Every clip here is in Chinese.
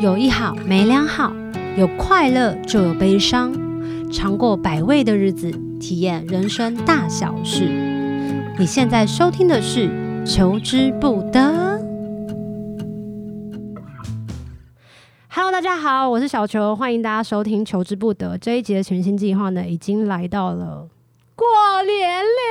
有一好没两好，有快乐就有悲伤，尝过百味的日子，体验人生大小事。你现在收听的是《求之不得》。Hello，大家好，我是小球，欢迎大家收听《求之不得》这一集的全新计划呢，已经来到了。过年了，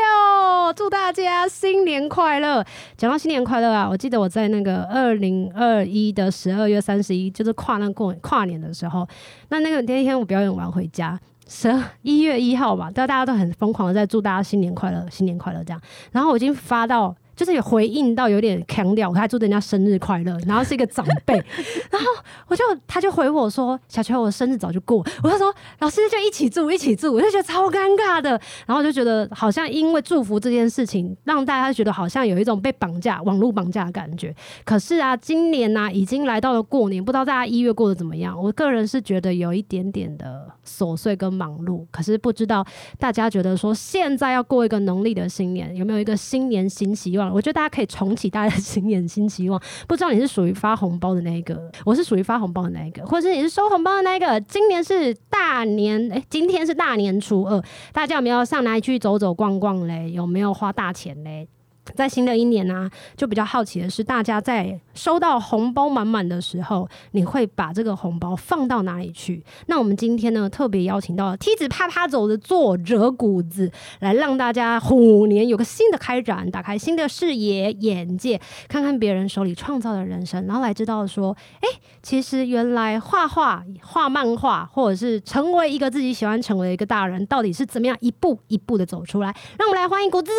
祝大家新年快乐！讲到新年快乐啊，我记得我在那个二零二一的十二月三十一，就是跨那过跨年的时候，那那个那天我表演完回家，十一月一号吧，大家都很疯狂的在祝大家新年快乐，新年快乐这样，然后我已经发到。就是有回应到有点强调，我还祝人家生日快乐，然后是一个长辈，然后我就他就回我说：“小秋，我生日早就过。”我就说：“老师就一起祝，一起祝。”我就觉得超尴尬的，然后就觉得好像因为祝福这件事情，让大家觉得好像有一种被绑架、网络绑架的感觉。可是啊，今年呢、啊、已经来到了过年，不知道大家一月过得怎么样？我个人是觉得有一点点的琐碎跟忙碌，可是不知道大家觉得说现在要过一个农历的新年，有没有一个新年新希望？我觉得大家可以重启大家的 新年新希望。不知道你是属于发红包的那一个，我是属于发红包的那一个，或者是你是收红包的那一个。今年是大年，哎，今天是大年初二，大家有没有上哪里去走走逛逛嘞？有没有花大钱嘞？在新的一年呢、就比较好奇的是，大家在收到红包满满的时候，你会把这个红包放到哪里去？那我们今天呢，特别邀请到梯子啪啪走的作者谷子，来让大家虎年有个新的开展，打开新的视野眼界，看看别人手里创造的人生，然后来知道说，哎，其实原来画画、画漫画，或者是成为一个自己喜欢成为一个大人，到底是怎么样一步一步的走出来？让我们来欢迎谷子。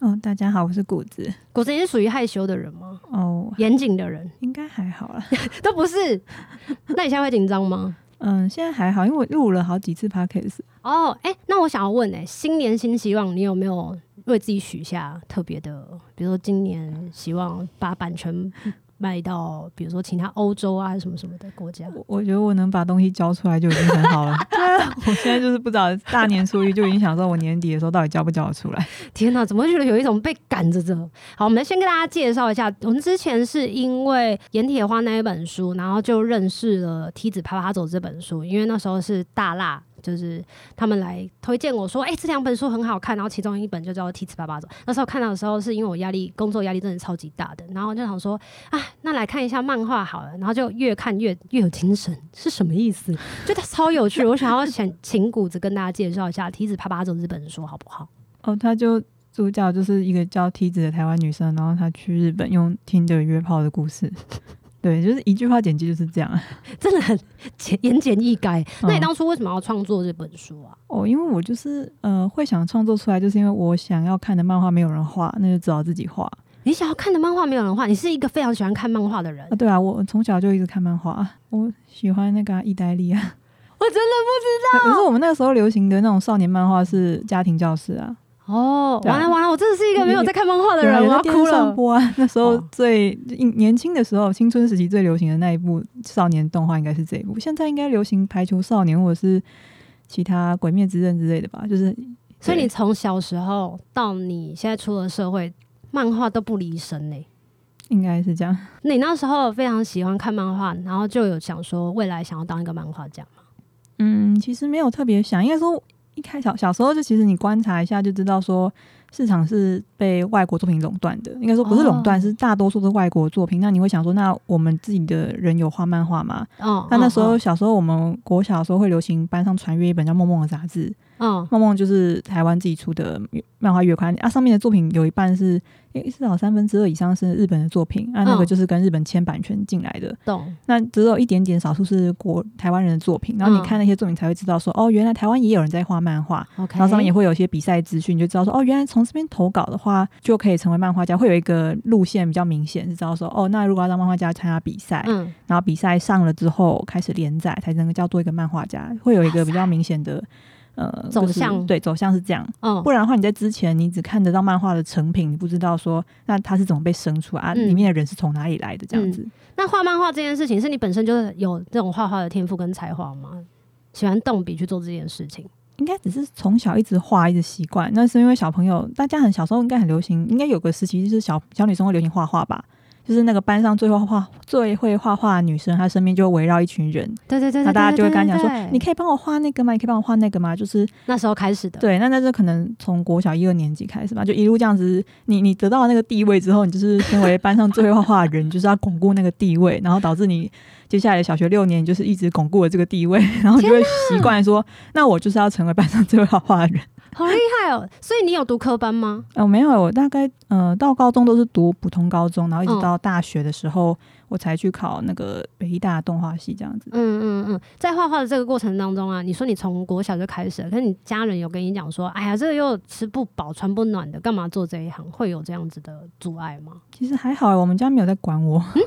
哦，大家好。是谷子，谷子也是属于害羞的人吗？哦，严谨的人应该还好啦，都不是。那你现在会紧张吗？嗯，现在还好，因为我录了好几次 podcast。哦，哎、欸，那我想要问、欸，哎，新年新希望，你有没有为自己许下特别的？比如说，今年希望把版权。卖到比如说其他欧洲啊什么什么的国家，我觉得我能把东西交出来就已经很好了。我现在就是不知道大年初一就已经想说，我年底的时候到底交不交得出来？天哪，怎么会觉得有一种被赶着走？好，我们先跟大家介绍一下，我们之前是因为《盐铁花》那一本书，然后就认识了《梯子啪啪走》这本书，因为那时候是大辣。就是他们来推荐我说，哎、这两本书很好看，然后其中一本就叫《梯子爸爸走》。那时候看到的时候，是因为我压力工作压力真的超级大的，然后就想说，啊，那来看一下漫画好了，然后就越看越越有精神，是什么意思？觉得超有趣。我想要请请谷子跟大家介绍一下《梯子啪啪走》这本书好不好？哦，他就主角就是一个叫梯子的台湾女生，然后她去日本用 Tinder 约炮的故事。对，就是一句话简介就是这样，真的很简言简意赅。那你当初为什么要创作这本书啊？哦，因为我就是呃会想创作出来，就是因为我想要看的漫画没有人画，那就只好自己画。你想要看的漫画没有人画，你是一个非常喜欢看漫画的人啊？对啊，我从小就一直看漫画，我喜欢那个意大利啊。我真的不知道，可是我们那个时候流行的那种少年漫画是家庭教师啊。哦，完了完了，我真的是一个没有在看漫画的人，我要哭了。播啊，那时候最年轻的时候，青春时期最流行的那一部少年动画应该是这一部。现在应该流行排球少年或者是其他鬼灭之刃之类的吧？就是，所以你从小时候到你现在出了社会，漫画都不离身呢？应该是这样。你那时候非常喜欢看漫画，然后就有想说未来想要当一个漫画家吗？嗯，其实没有特别想，应该说。一开小小时候就其实你观察一下就知道说市场是被外国作品垄断的，应该说不是垄断，是大多数的外国作品。那你会想说，那我们自己的人有画漫画吗？哦，那那时候小时候我们国小的时候会流行班上传阅一本叫《梦梦》的杂志，嗯，《梦梦》就是台湾自己出的漫画月刊啊，上面的作品有一半是。至少三分之二以上是日本的作品，啊，那个就是跟日本签版权进来的。懂、嗯。那只有一点点少数是国台湾人的作品，然后你看那些作品才会知道说，嗯、哦，原来台湾也有人在画漫画。OK。然后上面也会有一些比赛资讯，你就知道说，哦，原来从这边投稿的话就可以成为漫画家，会有一个路线比较明显，是知道说，哦，那如果要当漫画家参加比赛，嗯，然后比赛上了之后开始连载，才能够叫做一个漫画家，会有一个比较明显的。呃，走向对，走向是这样，嗯，不然的话，你在之前你只看得到漫画的成品，你不知道说那它是怎么被生出来啊，里面的人是从哪里来的这样子。嗯、那画漫画这件事情，是你本身就是有这种画画的天赋跟才华吗？喜欢动笔去做这件事情？应该只是从小一直画，一直习惯。那是因为小朋友，大家很小时候应该很流行，应该有个时期就是小小女生会流行画画吧。就是那个班上最会画最会画画的女生，她身边就围绕一群人，对对对，那大家就会跟她讲说，你可以帮我画那个吗？你可以帮我画那个吗？就是那时候开始的。对，那那就可能从国小一二年级开始吧，就一路这样子，你你得到那个地位之后，你就是成为班上最会画画的人，就是要巩固那个地位，然后导致你接下来的小学六年就是一直巩固了这个地位，然后就会习惯说，那我就是要成为班上最会画画的人。好厉害哦！所以你有读科班吗？哦，没有，我大概呃到高中都是读普通高中，然后一直到大学的时候。嗯我才去考那个北艺大动画系这样子。嗯嗯嗯，在画画的这个过程当中啊，你说你从国小就开始了，可是你家人有跟你讲说，哎呀，这个又吃不饱穿不暖的，干嘛做这一行？会有这样子的阻碍吗？其实还好，我们家没有在管我。嗯，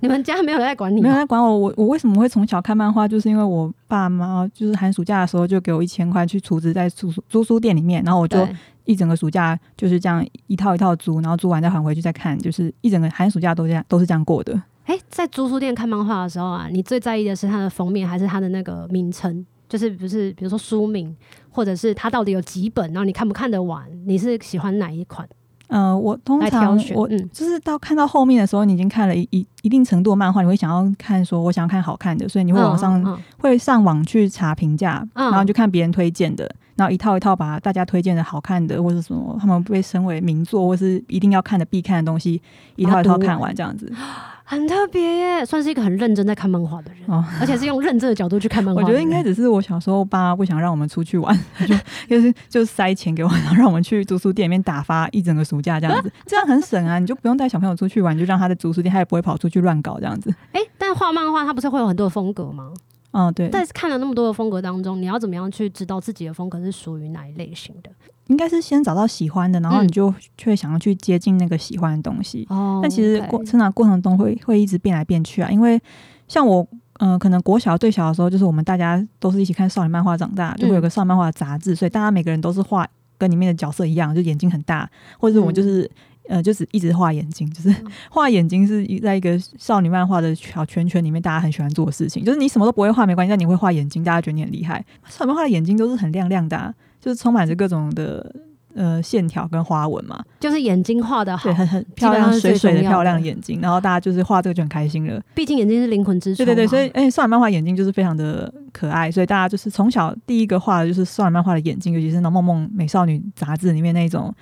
你们家没有在管你？没有在管我。我我为什么会从小看漫画？就是因为我爸妈就是寒暑假的时候就给我一千块去储值在租租书店里面，然后我就一整个暑假就是这样一套一套租，然后租完再还回去再看，就是一整个寒暑假都这样都是这样过的。哎、欸，在租书店看漫画的时候啊，你最在意的是它的封面，还是它的那个名称？就是不是，比如说书名，或者是它到底有几本，然后你看不看得完？你是喜欢哪一款？呃，我通常我就是到看到后面的时候，你已经看了一一一定程度的漫画，你会想要看，说我想要看好看的，所以你会往上、嗯嗯、会上网去查评价，然后就看别人推荐的，然后一套一套把大家推荐的好看的，或者什么他们被称为名作，或是一定要看的必看的东西，一套一套看完这样子。很特别耶，算是一个很认真在看漫画的人，哦，而且是用认真的角度去看漫画。我觉得应该只是我小时候爸妈不想让我们出去玩，就就是就塞钱给我，然后让我们去租书店里面打发一整个暑假这样子，这样很省啊，你就不用带小朋友出去玩，就让他在租书店，他也不会跑出去乱搞这样子。哎、欸，但画漫画它不是会有很多的风格吗？嗯，对。但是看了那么多的风格当中，你要怎么样去知道自己的风格是属于哪一类型的？应该是先找到喜欢的，然后你就却想要去接近那个喜欢的东西。哦、嗯，但其实过成长过程中会会一直变来变去啊。因为像我，嗯、呃，可能国小最小的时候，就是我们大家都是一起看少女漫画长大，就会有个少女漫画的杂志，所以大家每个人都是画跟里面的角色一样，就眼睛很大，或者我就是、嗯、呃，就是一直画眼睛，就是 画眼睛是在一个少女漫画的小圈圈里面，大家很喜欢做的事情。就是你什么都不会画没关系，但你会画眼睛，大家觉得你很厉害。少女漫画的眼睛都是很亮亮的、啊。就是充满着各种的呃线条跟花纹嘛，就是眼睛画的好，对，很很漂亮，水水的漂亮眼睛，然后大家就是画这个就很开心了。毕竟眼睛是灵魂之窗，对对对，所以哎，少女漫画眼睛就是非常的可爱，所以大家就是从小第一个画的就是少女漫画的眼睛，尤其是那种梦梦美少女杂志里面那种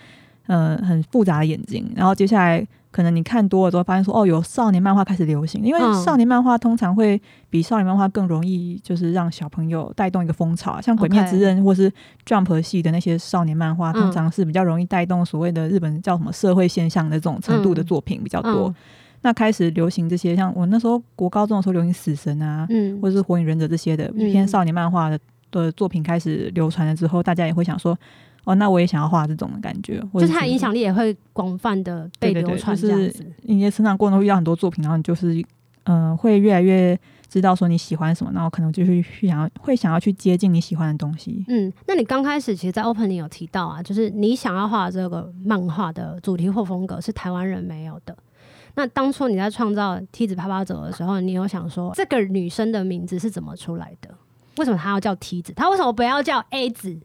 呃很复杂的眼睛，然后接下来。可能你看多了之后，发现说哦，有少年漫画开始流行，因为少年漫画通常会比少年漫画更容易，就是让小朋友带动一个风潮。像《鬼灭之刃》或是 Jump 系的那些少年漫画，通常是比较容易带动所谓的日本叫什么社会现象的这种程度的作品比较多。那开始流行这些，像我那时候国高中的时候流行死神啊，或者是火影忍者这些的偏少年漫画的的作品开始流传了之后，大家也会想说。哦，那我也想要画这种的感觉，就是它的影响力也会广泛的被流传。就是你的成长过程中遇到很多作品，然后你就是嗯、呃，会越来越知道说你喜欢什么，然后可能就是去想要会想要去接近你喜欢的东西。嗯，那你刚开始其实，在 opening 有提到啊，就是你想要画这个漫画的主题或风格是台湾人没有的。那当初你在创造梯子啪啪走的时候，你有想说这个女生的名字是怎么出来的？为什么她要叫梯子？她为什么不要叫 A 子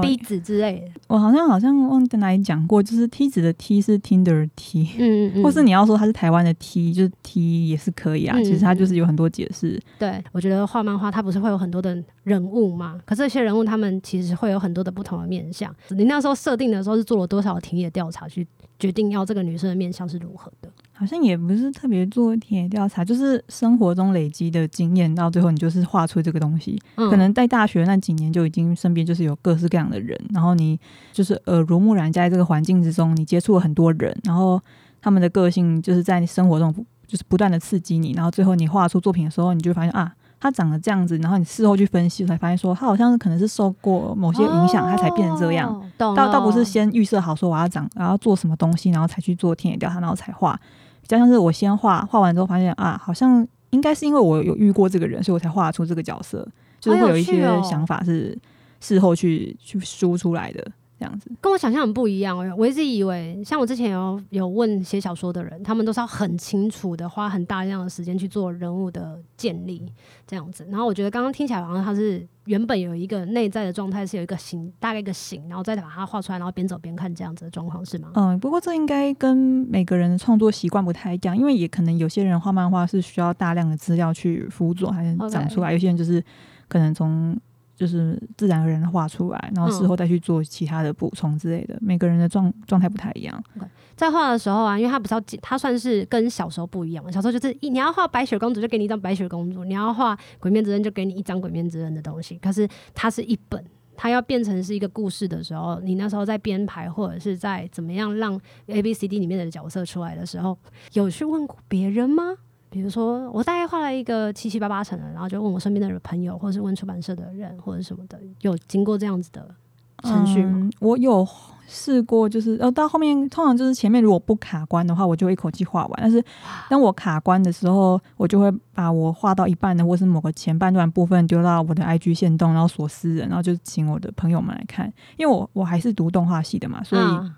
？B 子之类的，我好像好像忘在哪里讲过，就是梯子的梯是 Tinder 的梯，嗯嗯，或是你要说它是台湾的梯，就是梯也是可以啊。嗯、其实它就是有很多解释。对，我觉得画漫画它不是会有很多的人物嘛？可是这些人物他们其实会有很多的不同的面相。你那时候设定的时候是做了多少田野调查去决定要这个女生的面相是如何的？好像也不是特别做田野调查，就是生活中累积的经验，到最后你就是画出这个东西。嗯、可能在大学那几年就已经身边就是有各式各样的人，然后你就是耳濡目染，在这个环境之中，你接触了很多人，然后他们的个性就是在你生活中就是不断的刺激你，然后最后你画出作品的时候，你就发现啊，他长得这样子，然后你事后去分析才发现说，他好像是可能是受过某些影响，他才变成这样。哦、倒倒不是先预设好说我要长，然后做什么东西，然后才去做田野调查，然后才画。比较像是我先画画完之后发现啊，好像应该是因为我有遇过这个人，所以我才画出这个角色，就是会有一些想法是事后去去输出来的。这样子。跟我想象很不一样哦。我一直以为，像我之前有有问写小说的人，他们都是要很清楚的花很大量的时间去做人物的建立这样子。然后我觉得刚刚听起来好像他是原本有一个内在的状态，是有一个形，大概一个形，然后再把它画出来，然后边走边看这样子的状况是吗？嗯，不过这应该跟每个人的创作习惯不太一样，因为也可能有些人画漫画是需要大量的资料去辅佐，还是长出来，Okay. 有些人就是可能从。就是自然而然的画出来，然后事后再去做其他的补充之类的。嗯、每个人的状状态不太一样。Okay. 在画的时候啊，因为他不是要，他算是跟小时候不一样。小时候就是你要画白雪公主，就给你一张白雪公主；你要画鬼面之刃，就给你一张鬼面之刃的东西。可是它是一本，它要变成是一个故事的时候，你那时候在编排或者是在怎么样让 A B C D 里面的角色出来的时候，有去问过别人吗？比如说，我大概画了一个七七八八成的，然后就问我身边的朋友，或者是问出版社的人，或者什么的，有经过这样子的程序吗？嗯，我有试过，就是呃，到后面通常就是前面如果不卡关的话，我就一口气画完。但是当我卡关的时候，我就会把我画到一半的，或是某个前半段部分丢到我的 IG 线动，然后锁私人，然后就请我的朋友们来看。因为我我还是读动画系的嘛，所以。嗯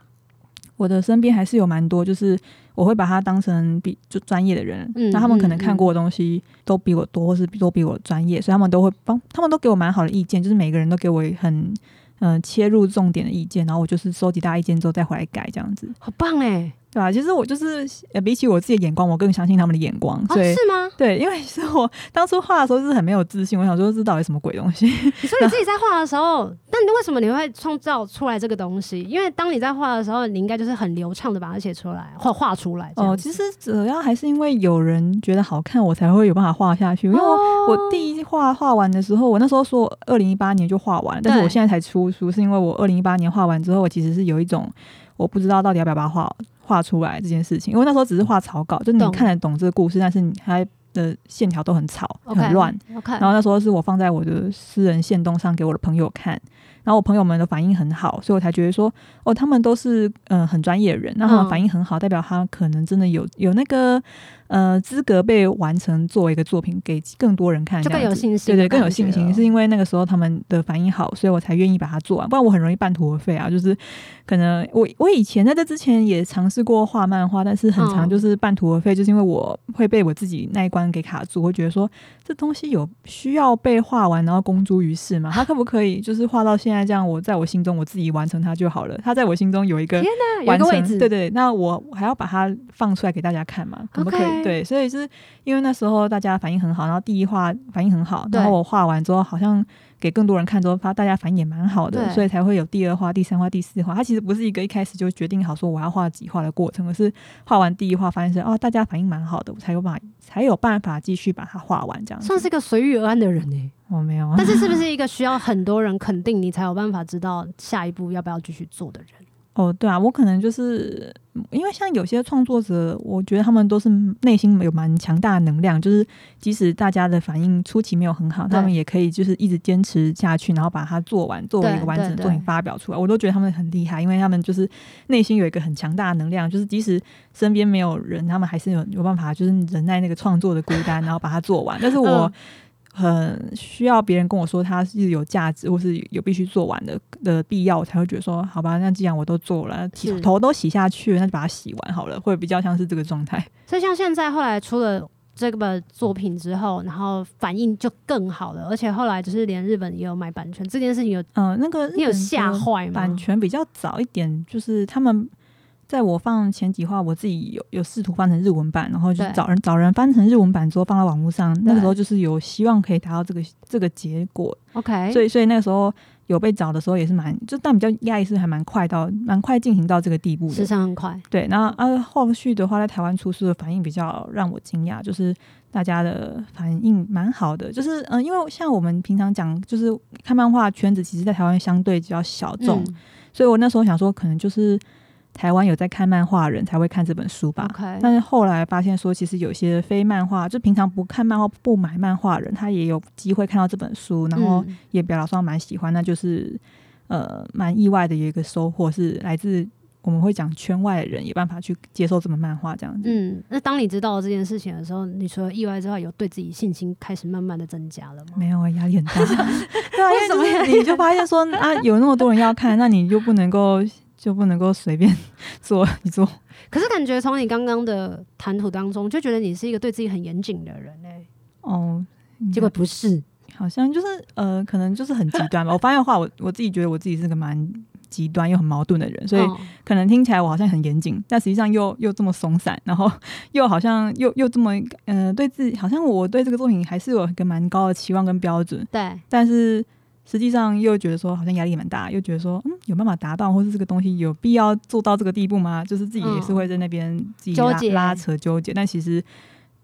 我的身边还是有蛮多，就是我会把他当成比就专业的人，那、嗯、他们可能看过的东西都比我多，或是都比我专业，所以他们都会帮，他们都给我蛮好的意见，就是每个人都给我很嗯、呃、切入重点的意见，然后我就是收集大家意见之后再回来改这样子，好棒哎。对吧？其实我就是，呃，比起我自己的眼光，我更相信他们的眼光。所以、哦、是吗？对，因为是我当初画的时候是很没有自信，我想说这到底什么鬼东西？你说你自己在画的时候，那你为什么你会创造出来这个东西？因为当你在画的时候，你应该就是很流畅的把它写出来，或画出来。哦，其实主要还是因为有人觉得好看，我才会有办法画下去。因为我第一画画完的时候，我那时候说二零一八年就画完，但是我现在才出书，是因为我二零一八年画完之后，我其实是有一种我不知道到底要不要把它画。画出来这件事情，因为那时候只是画草稿，就你看得懂这个故事，但是你还的线条都很草很乱。Okay. 然后那时候是我放在我的私人线动上给我的朋友看，然后我朋友们的反应很好，所以我才觉得说，哦，他们都是嗯、呃、很专业的人，那他们反应很好，代表他可能真的有有那个。呃，资格被完成作为一个作品给更多人看，就更有信心。对对，更有信心，是因为那个时候他们的反应好，所以我才愿意把它做完。不然我很容易半途而废啊。就是可能我我以前在这之前也尝试过画漫画，但是很长就是半途而废，就是因为我会被我自己那一关给卡住，我会觉得说这东西有需要被画完然后公诸于世吗？它可不可以就是画到现在这样？我在我心中我自己完成它就好了。它在我心中有一个天哪，有个位置，对对，那我还要把它放出来给大家看嘛？可不可以？Okay. 对，所以是因为那时候大家反应很好，然后第一画反应很好，然后我画完之后好像给更多人看之后，发大家反应也蛮好的，所以才会有第二画、第三画、第四画。它其实不是一个一开始就决定好说我要画几画的过程，而是画完第一画发现是哦，大家反应蛮好的，我才有办法才有办法继续把它画完这样。算是一个随遇而安的人呢？我没有，但是是不是一个需要很多人肯定你才有办法知道下一步要不要继续做的人？哦，对啊，我可能就是因为像有些创作者，我觉得他们都是内心有蛮强大的能量，就是即使大家的反应初期没有很好，他们也可以就是一直坚持下去，然后把它做完，作为一个完整的作品发表出来。我都觉得他们很厉害，因为他们就是内心有一个很强大的能量，就是即使身边没有人，他们还是有有办法，就是忍耐那个创作的孤单，然后把它做完。但是我。很需要别人跟我说它是有价值，或是有必须做完的的必要，我才会觉得说好吧，那既然我都做了，头都洗下去了，那就把它洗完好了，会比较像是这个状态。所以像现在后来出了这个作品之后，然后反应就更好了，而且后来就是连日本也有买版权，这件事情有嗯，那个你有吓坏吗？版权比较早一点，就是他们。在我放前几话，我自己有有试图翻成日文版，然后就找人找人翻成日文版之后放到网络上。那个时候就是有希望可以达到这个这个结果。OK，所以所以那个时候有被找的时候也是蛮就但比较压抑是还蛮快到蛮快进行到这个地步的，时长很快。对，然后啊后续的话在台湾出书的反应比较让我惊讶，就是大家的反应蛮好的，就是嗯、呃，因为像我们平常讲，就是看漫画圈子，其实在台湾相对比较小众，嗯、所以我那时候想说可能就是。台湾有在看漫画人才会看这本书吧.但是后来发现说，其实有些非漫画，就平常不看漫画、不买漫画的人，他也有机会看到这本书，然后也表达说蛮喜欢。那就是呃蛮意外的，有一个收获是来自我们会讲圈外的人有办法去接受这本漫画这样子。嗯，那当你知道了这件事情的时候，你除了意外之外，有对自己信心开始慢慢的增加了吗？没有啊，压力很大。对啊，为什么？你就发现说啊，有那么多人要看，那你就不能够就不能够随便 做一做。可是感觉从你刚刚的谈吐当中，就觉得你是一个对自己很严谨的人呢、欸。哦，结果不是，好像就是呃，可能就是很极端吧。我发现的话，我我自己觉得我自己是个蛮。极端又很矛盾的人，所以可能听起来我好像很严谨，但实际上又又这么松散，然后又好像又又这么嗯、呃，对自己好像我对这个作品还是有一个蛮高的期望跟标准，对，但是实际上又觉得说好像压力蛮大，又觉得说嗯，有办法达到，或是这个东西有必要做到这个地步吗？就是自己也是会在那边自己拉纠结拉扯纠结，但其实。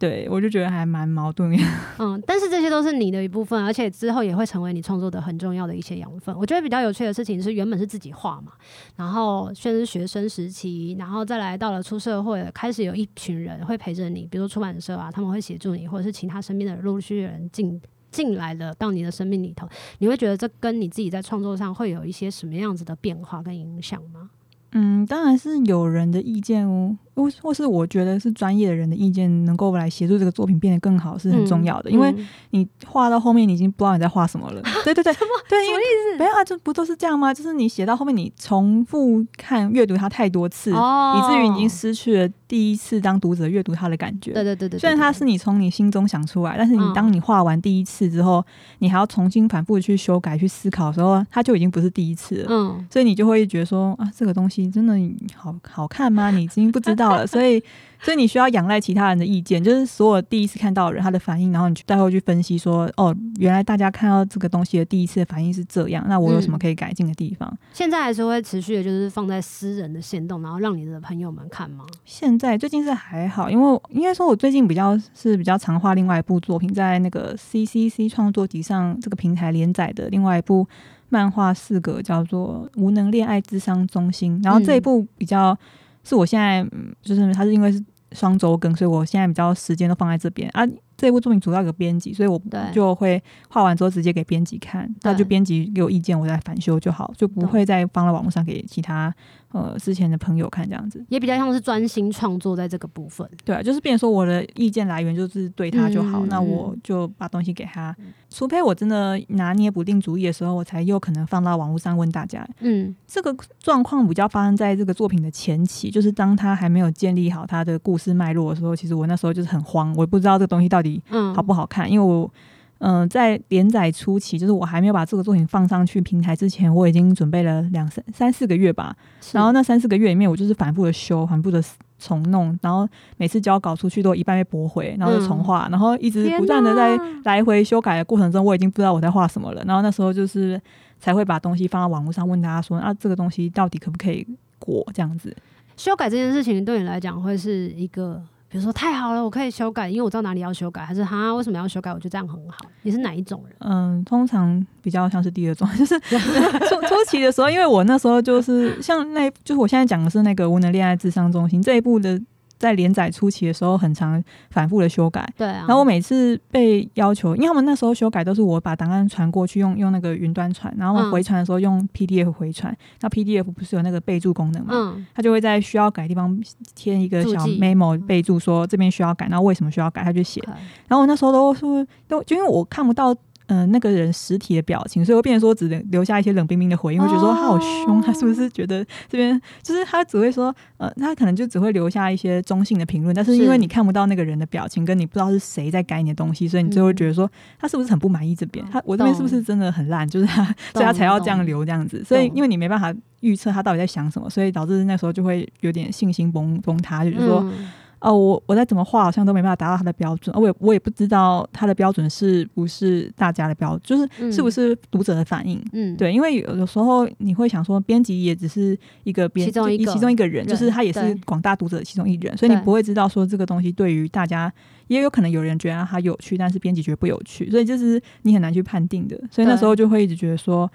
对，我就觉得还蛮矛盾的。嗯，但是这些都是你的一部分，而且之后也会成为你创作的很重要的一些养分。我觉得比较有趣的事情是，原本是自己画嘛，然后先是学生时期，然后再来到了出社会，开始有一群人会陪着你，比如说出版社啊，他们会协助你，或者是其他身边的陆陆续人进进来了到你的生命里头，你会觉得这跟你自己在创作上会有一些什么样子的变化跟影响吗？嗯，当然是有人的意见哦。或或是我觉得是专业的人的意见能够来协助这个作品变得更好是很重要的，嗯、因为你画到后面你已经不知道你在画什么了。对对对，什么对什么意思？没有啊，这不都是这样吗？就是你写到后面，你重复看阅读它太多次，哦、以至于已经失去了第一次当读者阅读它的感觉。对对对对，虽然它是你从你心中想出来，但是你当你画完第一次之后，嗯、你还要重新反复的去修改、去思考的时候，它就已经不是第一次了。嗯，所以你就会觉得说啊，这个东西真的好好看吗？你已经不知道。所以，所以你需要仰赖其他人的意见，就是所有第一次看到的人他的反应，然后你待会去分析说，哦，原来大家看到这个东西的第一次的反应是这样，那我有什么可以改进的地方？嗯，现在还是会持续的，就是放在私人的线动，然后让你的朋友们看吗？现在最近是还好，因为应该说，我最近比较是比较常画另外一部作品，在那个 CCC 创作集上这个平台连载的另外一部漫画四个，叫做《无能恋爱智商中心》，然后这一部比较。是我现在，就是他是因为是双周更，所以我现在比较时间都放在这边啊。这部作品主要有个编辑，所以我就会画完之后直接给编辑看，那就编辑给我意见，我再反修就好，就不会再放到网络上给其他呃之前的朋友看这样子。也比较像是专心创作在这个部分。对啊，就是变成说我的意见来源就是对他就好，嗯、那我就把东西给他，嗯、除非我真的拿捏不定主意的时候，我才有可能放到网络上问大家。嗯，这个状况比较发生在这个作品的前期，就是当他还没有建立好他的故事脉络的时候，其实我那时候就是很慌，我也不知道这个东西到底。嗯，好不好看？因为我，嗯、呃，在连载初期，就是我还没有把这个作品放上去平台之前，我已经准备了两三三四个月吧。然后那三四个月里面，我就是反复的修，反复的重弄，然后每次交稿出去都一半被驳回，然后就重画，嗯、然后一直不断的在来回修改的过程中，我已经不知道我在画什么了。然后那时候就是才会把东西放到网络上，问大家说：“啊，这个东西到底可不可以过？”这样子，修改这件事情对你来讲会是一个。比如说太好了，我可以修改，因为我知道哪里要修改，还是哈为什么要修改？我觉得这样很好。你是哪一种人？嗯，通常比较像是第二种，就是初初期的时候，因为我那时候就是像那，就是我现在讲的是那个无能恋爱智商中心这一部的。在连载初期的时候，很常反复的修改。对啊。然后我每次被要求，因为他们那时候修改都是我把档案传过去，用用那个云端传，然后回传的时候用 PDF 回传。嗯、那 PDF 不是有那个备注功能嘛？嗯。他就会在需要改的地方添一个小 memo 备注，说这边需要改，然后为什么需要改，他就写。然后我那时候都是都就因为我看不到。嗯、呃，那个人实体的表情，所以我变成说只能留下一些冷冰冰的回应，我觉得说他好凶，他是不是觉得这边就是他只会说，呃，他可能就只会留下一些中性的评论，但是因为你看不到那个人的表情，跟你不知道是谁在改你的东西，所以你就会觉得说他是不是很不满意这边，他我这边是不是真的很烂，就是他，所以他才要这样留这样子，所以因为你没办法预测他到底在想什么，所以导致那时候就会有点信心崩崩塌，就是说。嗯哦，我我再怎么画，好像都没办法达到他的标准。我也我也不知道他的标准是不是大家的标准，就是是不是读者的反应。嗯，对，因为有有时候你会想说，编辑也只是一个编，其中一个其中一个人，就是他也是广大读者的其中一人，所以你不会知道说这个东西对于大家，也有可能有人觉得他有趣，但是编辑觉得不有趣，所以就是你很难去判定的。所以那时候就会一直觉得说，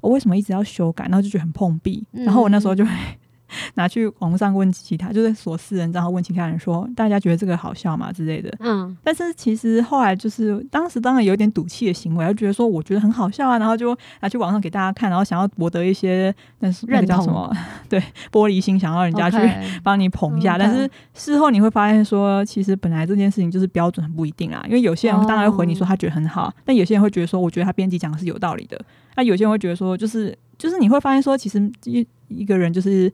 我为什么一直要修改，然后就觉得很碰壁。然后我那时候就会。拿去网上问其他，就是锁私人账号问其他人说，大家觉得这个好笑吗之类的。嗯，但是其实后来就是当时当然有点赌气的行为，就觉得说我觉得很好笑啊，然后就拿去网上给大家看，然后想要博得一些那是那个叫什么？对，玻璃心，想要人家去帮你捧一下。Okay. 但是事后你会发现说，其实本来这件事情就是标准很不一定啊，因为有些人当然会回你说他觉得很好，但有些人会觉得说，我觉得他编辑讲的是有道理的。那有些人会觉得说，就是就是你会发现说，其实一一个人就是。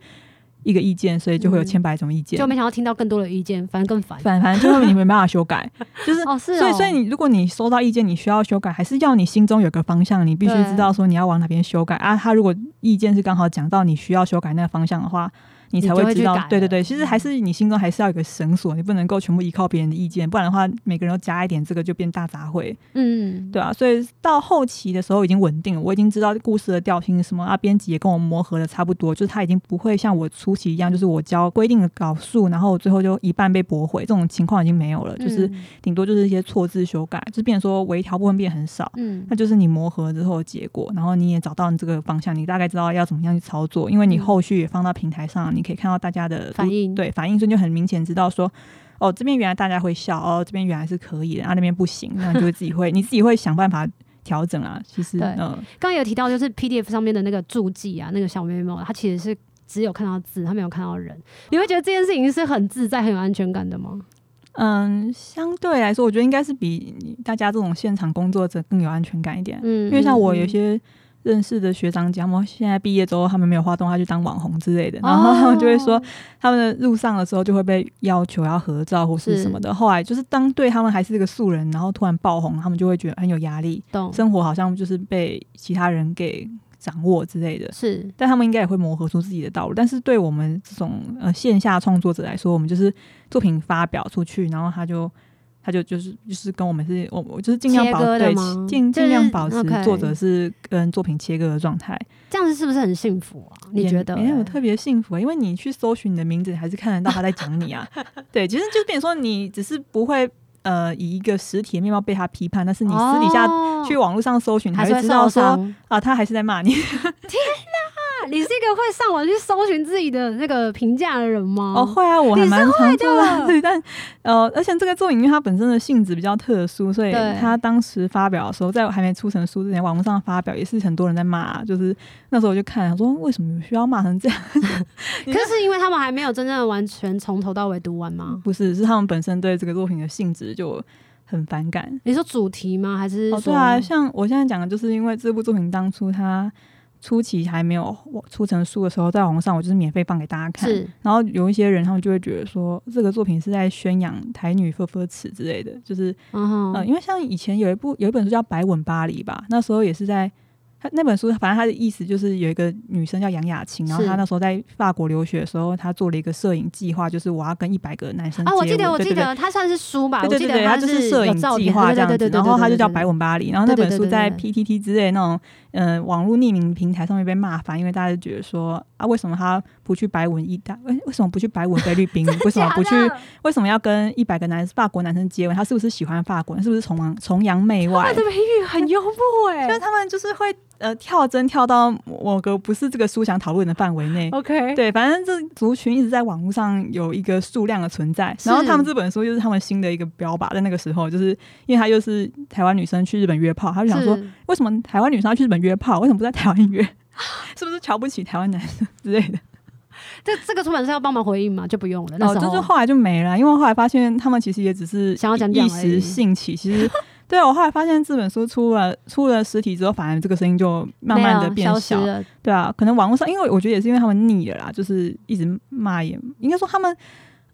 一个意见，所以就会有千百种意见，嗯、就没想到听到更多的意见，反正更烦，反反正就你没办法修改，就是，哦是哦，所以所以你如果你收到意见，你需要修改，还是要你心中有个方向，你必须知道说你要往哪边修改啊。他如果意见是刚好讲到你需要修改那个方向的话。你才会知道，对对对，其实还是你心中还是要有个绳索，你不能够全部依靠别人的意见，不然的话，每个人都加一点，这个就变大杂烩。嗯，对啊，所以到后期的时候已经稳定了，我已经知道故事的调性是什么啊，编辑也跟我磨合的差不多，就是他已经不会像我初期一样，就是我交规定的稿数，然后最后就一半被驳回，这种情况已经没有了，就是顶多就是一些错字修改，就是变成说微调部分变很少。嗯，那就是你磨合之后的结果，然后你也找到你这个方向，你大概知道要怎么样去操作，因为你后续也放到平台上，你可以看到大家的反应，对反应，所以就很明显知道说，哦，这边原来大家会笑，哦，这边原来是可以的，啊，那边不行，那你就会自己会，你自己会想办法调整啊。其实，嗯，刚刚有提到就是 PDF 上面的那个注记啊，那个小 memo，它其实是只有看到字，它没有看到人。你会觉得这件事情是很自在、很有安全感的吗？嗯，相对来说，我觉得应该是比大家这种现场工作者更有安全感一点。嗯，因为像我有些。认识的学长讲，我现在毕业之后，他们没有画动画去当网红之类的，然后他们就会说，他们的路上的时候就会被要求要合照或是什么的。后来就是当对他们还是这个素人，然后突然爆红，他们就会觉得很有压力，生活好像就是被其他人给掌握之类的。是，但他们应该也会磨合出自己的道路。但是对我们这种呃线下创作者来说，我们就是作品发表出去，然后他就。他就就是就是跟我们是，我我就是尽量保对尽尽量保持作者是跟作品切割的状态，这样子是不是很幸福啊？你觉得？没有特别幸福，因为你去搜寻你的名字，还是看得到他在讲你啊。对，其实就变成说你只是不会呃以一个实体的面貌被他批判，但是你私底下去网络上搜寻，还是知道说啊，他还是在骂你。你是一个会上网去搜寻自己的那个评价的人吗？哦，会啊，我还蛮常做的。对，但呃，而且这个作品因为它本身的性质比较特殊，所以它当时发表的时候，在我还没出成书之前，网络上发表也是很多人在骂。就是那时候我就看，说为什么需要骂成这样？可是因为他们还没有真正的完全从头到尾读完吗？不是，是他们本身对这个作品的性质就很反感。你说主题吗？还是？哦，对啊，像我现在讲的，就是因为这部作品当初它。初期还没有出成书的时候，在网上我就是免费放给大家看。是，然后有一些人他们就会觉得说，这个作品是在宣扬台女呵呵词之类的，就是，嗯因为像以前有一部有一本书叫《白吻巴黎》吧，那时候也是在。那本书，反正他的意思就是有一个女生叫杨雅琴，然后她那时候在法国留学的时候，她做了一个摄影计划，就是我要跟一百个男生。啊，我记得，我记得，她算是书吧？对对对，她就是摄影计划这样子，然后她就叫《白吻巴黎》，然后那本书在 PTT 之类那种嗯、呃、网络匿名平台上面被骂翻，因为大家就觉得说啊，为什么他不去百吻意大？为为什么不去白文菲律宾？为什么不去？为什么要跟一百个男法国男生接吻？他是不是喜欢法国人？是不是崇崇洋媚外？他的美语很幽默哎，就是他们就是会。呃，跳针跳到某个不是这个书想讨论的范围内。OK，对，反正这族群一直在网络上有一个数量的存在。然后他们这本书又是他们新的一个标靶，在那个时候，就是因为他又是台湾女生去日本约炮，他就想说，为什么台湾女生要去日本约炮？为什么不在台湾约？是不是瞧不起台湾男生之类的？这这个出版社要帮忙回应吗？就不用了。哦，就是后来就没了，因为后来发现他们其实也只是想要讲一时兴起，其实。对，我后来发现这本书出了出了实体之后，反而这个声音就慢慢的变小。对啊，可能网络上，因为我觉得也是因为他们腻了啦，就是一直骂也，应该说他们。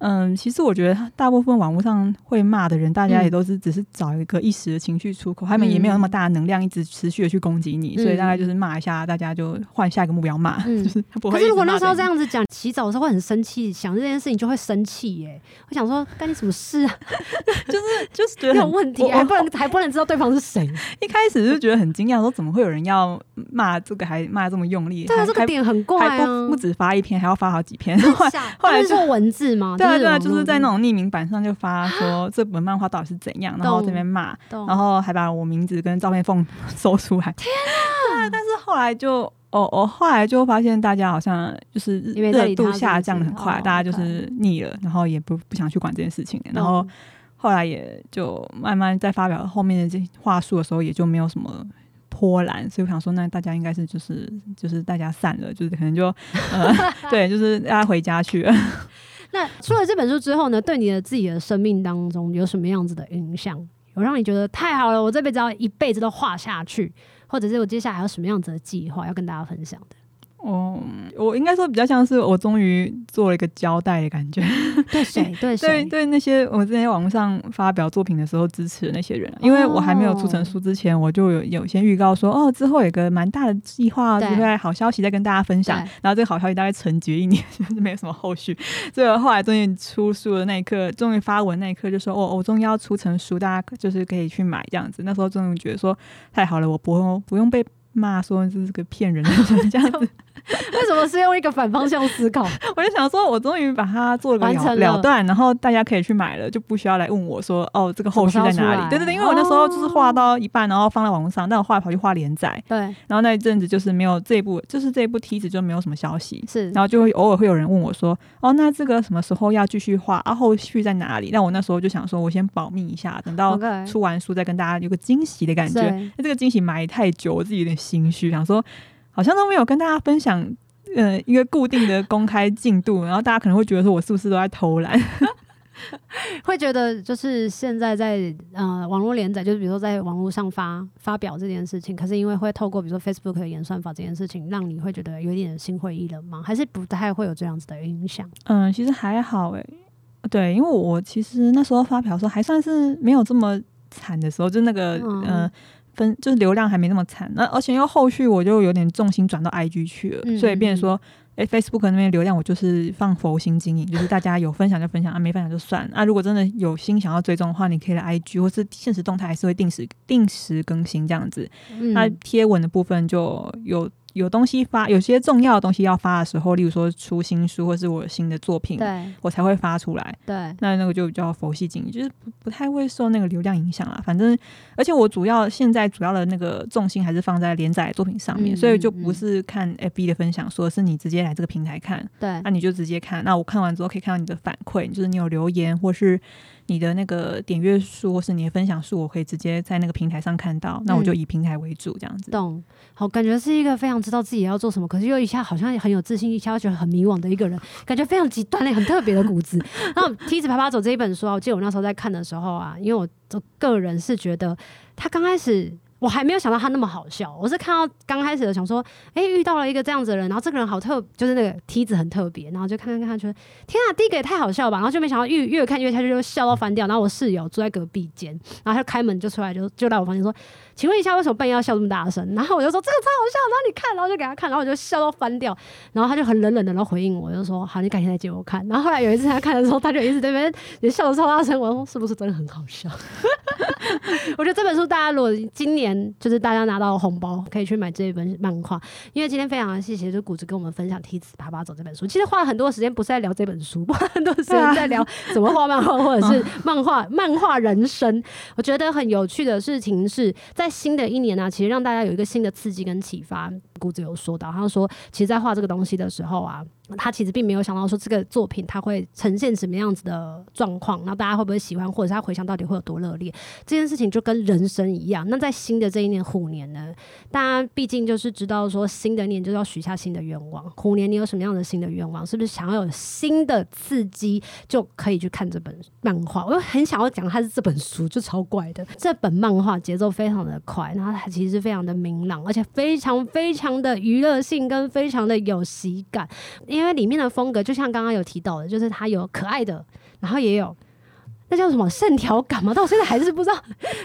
嗯，其实我觉得大部分网络上会骂的人，大家也都是只是找一个一时的情绪出口，嗯、他们也没有那么大的能量一直持续的去攻击你，嗯、所以大概就是骂一下，大家就换下一个目标骂。嗯、就是他不会。可是如果那时候这样子讲，洗澡的时候会很生气，想这件事情就会生气耶。我想说，干你什么事啊？就是就是觉得有问题，还不能还不能知道对方是谁。一开始就觉得很惊讶，说怎么会有人要骂这个，还骂这么用力？对啊，这个点很怪啊，不不止发一篇，还要发好几篇。后来后来做文字嘛，对啊对啊，就是在那。种匿名版上就发说这本漫画到底是怎样，然后这边骂，然后还把我名字跟照片缝 搜出来。天 啊！但是后来就我我后来就发现大家好像就是热度下降的很快，大家就是腻了，然后也不不想去管这件事情，然后后来也就慢慢在发表后面的这话术的时候，也就没有什么波澜，所以我想说，那大家应该是就是就是大家散了，就是可能就呃 对，就是大家回家去了。那出了这本书之后呢，对你的自己的生命当中有什么样子的影响？有让你觉得太好了，我这辈子要一辈子都画下去？或者是我接下来还有什么样子的计划要跟大家分享的？哦，我应该说比较像是我终于做了一个交代的感觉。对 谁？对谁？对对那些我之前网络上发表作品的时候支持的那些人，因为我还没有出成书之前，我就有有先预告说，哦，之后有个蛮大的计划，就会好消息再跟大家分享。然后这个好消息大概沉寂一年，就是没有什么后续。所以后来终于出书的那一刻，终于发文那一刻，就说，哦，我终于要出成书，大家就是可以去买这样子。那时候终于觉得说，太好了，我不用不用被。骂说这是个骗人的这样子，为什么是用一个反方向思考？我就想说，我终于把它做了个了，了断，然后大家可以去买了，就不需要来问我说，哦，这个后续在哪里？对对对，因为我那时候就是画到一半，然后放在网络上，但我后来跑去画连载，对，然后那一阵子就是没有这一部，就是这一部梯子就没有什么消息，是，然后就会偶尔会有人问我说，哦，那这个什么时候要继续画啊？后续在哪里？那我那时候就想说，我先保密一下，等到出完书再跟大家有个惊喜的感觉。那这个惊喜埋太久，我自己有点心虚，想说。好像都没有跟大家分享，呃，一个固定的公开进度，然后大家可能会觉得说我是不是都在偷懒？会觉得就是现在在呃网络连载，就是比如说在网络上发发表这件事情，可是因为会透过比如说 Facebook 的演算法这件事情，让你会觉得有点心灰意冷吗？还是不太会有这样子的影响？嗯，其实还好诶，对，因为我其实那时候发表的时候还算是没有这么惨的时候，就那个嗯。呃分就是流量还没那么惨，那而且又后续我就有点重心转到 IG 去了，嗯、所以变成说，哎、欸、，Facebook 那边流量我就是放佛心经营，就是大家有分享就分享，啊没分享就算。啊，如果真的有心想要追踪的话，你可以来 IG 或是现实动态还是会定时定时更新这样子。那贴文的部分就有。有东西发，有些重要的东西要发的时候，例如说出新书或是我新的作品，对，我才会发出来。对，那那个就比较佛系经营，就是不不太会受那个流量影响啦。反正，而且我主要现在主要的那个重心还是放在连载作品上面，嗯、所以就不是看 FB 的分享，说是你直接来这个平台看，对，那你就直接看。那我看完之后可以看到你的反馈，就是你有留言或是。你的那个点阅数或是你的分享数，我可以直接在那个平台上看到。那我就以平台为主，这样子。嗯、懂，好，感觉是一个非常知道自己要做什么，可是又一下好像很有自信，一下又觉得很迷惘的一个人，感觉非常极端嘞，很特别的骨子。然后《梯子爬爬走》这一本书啊，我记得我那时候在看的时候啊，因为我个人是觉得他刚开始。我还没有想到他那么好笑，我是看到刚开始的想说，哎、遇到了一个这样子的人，然后这个人好特，就是那个梯子很特别，然后就看看看，觉得天啊，第一个也太好笑吧，然后就没想到越越看越下去就笑到翻掉，然后我室友住在隔壁间，然后他开门就出来就就来我房间说，请问一下为什么半夜要笑这么大声？然后我就说这个超好笑，然后你看，然后就给他看，然后我就笑到翻掉，然后他就很冷冷的然后回应我，就说好，你改天再借我看。然后后来有一次他看的时候，他就一直在那边也笑得超大声，我说是不是真的很好笑？我觉得这本书大家如果今年就是大家拿到红包，可以去买这一本漫画。因为今天非常的谢谢，就谷子跟我们分享《梯子爬爬走》这本书。其实花了很多时间，不是在聊这本书，花很多时间在聊怎么画漫画，或者是 漫画漫画人生。我觉得很有趣的事情是在新的一年呢、啊，其实让大家有一个新的刺激跟启发。谷子有说到，他说，其实，在画这个东西的时候啊。他其实并没有想到说这个作品它会呈现什么样子的状况，那大家会不会喜欢，或者是他回想到底会有多热烈？这件事情就跟人生一样。那在新的这一年虎年呢，大家毕竟就是知道说新的年就要许下新的愿望。虎年你有什么样的新的愿望？是不是想要有新的刺激，就可以去看这本漫画？我又很想要讲它是这本书，就超怪的。这本漫画节奏非常的快，然后它其实非常的明朗，而且非常非常的娱乐性跟非常的有喜感。因为里面的风格就像刚刚有提到的，就是它有可爱的，然后也有那叫什么线条感吗？但我现在还是不知道，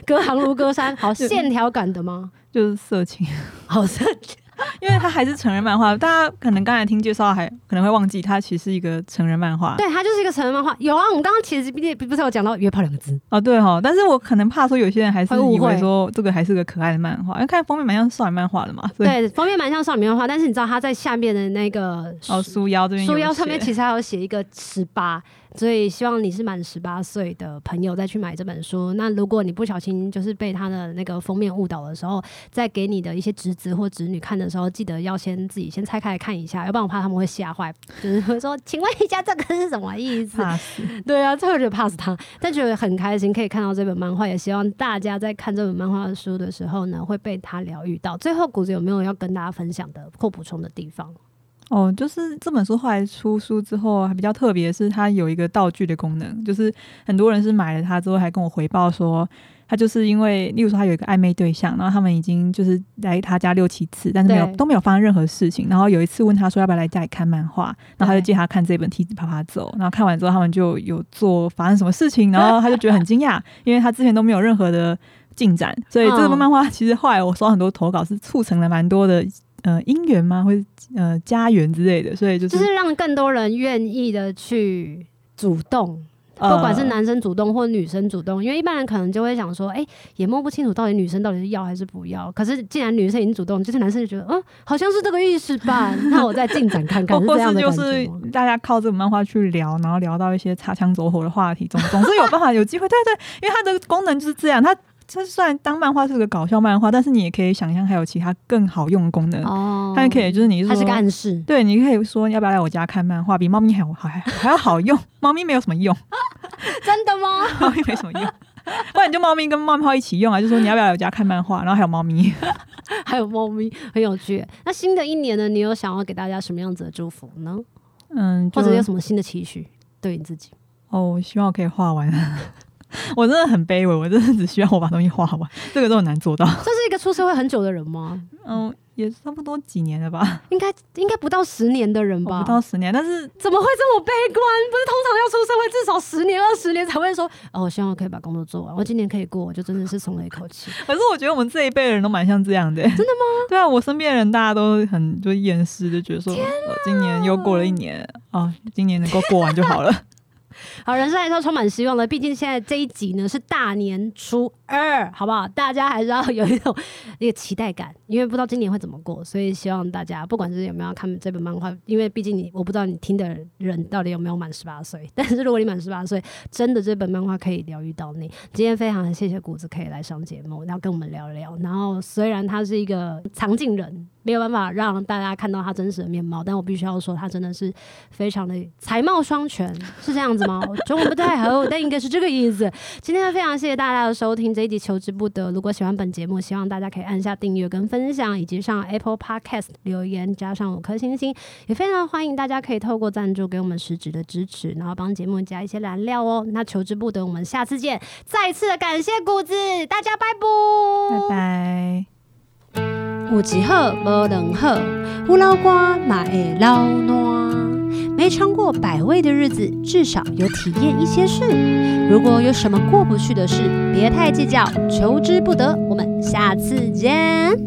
隔行如隔山，好线条感的吗？就是色情，好色情。因为它还是成人漫画，大家可能刚才听介绍还可能会忘记，它其实是一个成人漫画。对，它就是一个成人漫画。有啊，我们刚刚其实不不是有讲到约炮两个字哦，对哈。但是我可能怕说有些人还是以为说这个还是个可爱的漫画，因为看封面蛮像少女漫画的嘛。对，封面蛮像少女漫画，但是你知道它在下面的那个哦，书腰这边，书腰上面其实还有写一个十八。所以希望你是满十八岁的朋友再去买这本书。那如果你不小心就是被他的那个封面误导的时候，在给你的一些侄子或侄女看的时候，记得要先自己先拆开来看一下，要不然我怕他们会吓坏，就是会 说，请问一下这个是什么意思？对啊，这个就 pass 他，但觉得很开心可以看到这本漫画，也希望大家在看这本漫画的书的时候呢，会被他疗愈到。最后，谷子有没有要跟大家分享的或补充的地方？哦，就是这本书后来出书之后，还比较特别的是，它有一个道具的功能，就是很多人是买了它之后，还跟我回报说，他就是因为，例如说他有一个暧昧对象，然后他们已经就是来他家六七次，但是没有都没有发生任何事情，然后有一次问他说要不要来家里看漫画，然后他就借他看这本《梯子啪啪走》，然后看完之后他们就有做发生什么事情，然后他就觉得很惊讶，因为他之前都没有任何的进展，所以这个漫画其实后来我收到很多投稿，是促成了蛮多的。呃，姻缘吗？或者呃，家园之类的，所以就是，就是让更多人愿意的去主动，不管是男生主动或女生主动，呃，因为一般人可能就会想说，哎，欸，也摸不清楚到底女生到底是要还是不要。可是既然女生已经主动，就是男生就觉得，嗯，好像是这个意思吧？那我再进展看看是这样的感觉。或是就是大家靠这个漫画去聊，然后聊到一些擦枪走火的话题，总总是有办法有机会。对对，因为它的功能就是这样，它。这虽然当漫画是个搞笑漫画，但是你也可以想象还有其他更好用的功能。哦，它也可以就是你说它是个暗示，对，你可以说要不要来我家看漫画，比猫咪还还还要好用。猫咪没有什么用，真的吗？猫咪没什么用，不然你就猫咪跟漫画一起用啊，就说你要不要来我家看漫画，然后还有猫咪，还有猫咪，很有趣。那新的一年呢，你有想要给大家什么样子的祝福呢？嗯，或者有什么新的期许对你自己？哦，我希望我可以画完。我真的很卑微，我真的只需要我把东西画完，这个都很难做到。这是一个出社会很久的人吗？嗯，也差不多几年了吧。应该应该不到十年的人吧？不到十年，但是怎么会这么悲观？不是通常要出社会至少十年、二十年才会说哦，我希望我可以把工作做完，我今年可以过，我就真的是松了一口气。可是我觉得我们这一辈的人都蛮像这样的。真的吗？对啊，我身边的人大家都很就厌世，就觉得说，呃，今年又过了一年啊，今年能够过完就好了。好，人生还是要充满希望的。毕竟现在这一集呢是大年初二，好不好？大家还是要有一种一个期待感，因为不知道今年会怎么过，所以希望大家不管是有没有看这本漫画，因为毕竟你我不知道你听的人到底有没有满十八岁，但是如果你满十八岁，真的这本漫画可以疗愈到你。今天非常谢谢谷子可以来上节目，然后跟我们聊聊。然后虽然他是一个藏镜人。没有办法让大家看到他真实的面貌，但我必须要说，他真的是非常的才貌双全，是这样子吗？中文不太好，但应该是这个意思。今天非常谢谢大家的收听，这一集求之不得。如果喜欢本节目，希望大家可以按下订阅跟分享，以及上 Apple Podcast 留言加上五颗星星。也非常欢迎大家可以透过赞助给我们实质的支持，然后帮节目加一些燃料哦。那求之不得，我们下次见。再次的感谢谷子，大家拜拜，拜拜。有一好无两好，胡老瓜嘛会老暖。没尝过百味的日子，至少有体验一些事。如果有什么过不去的事，别太计较，求之不得。我们下次见。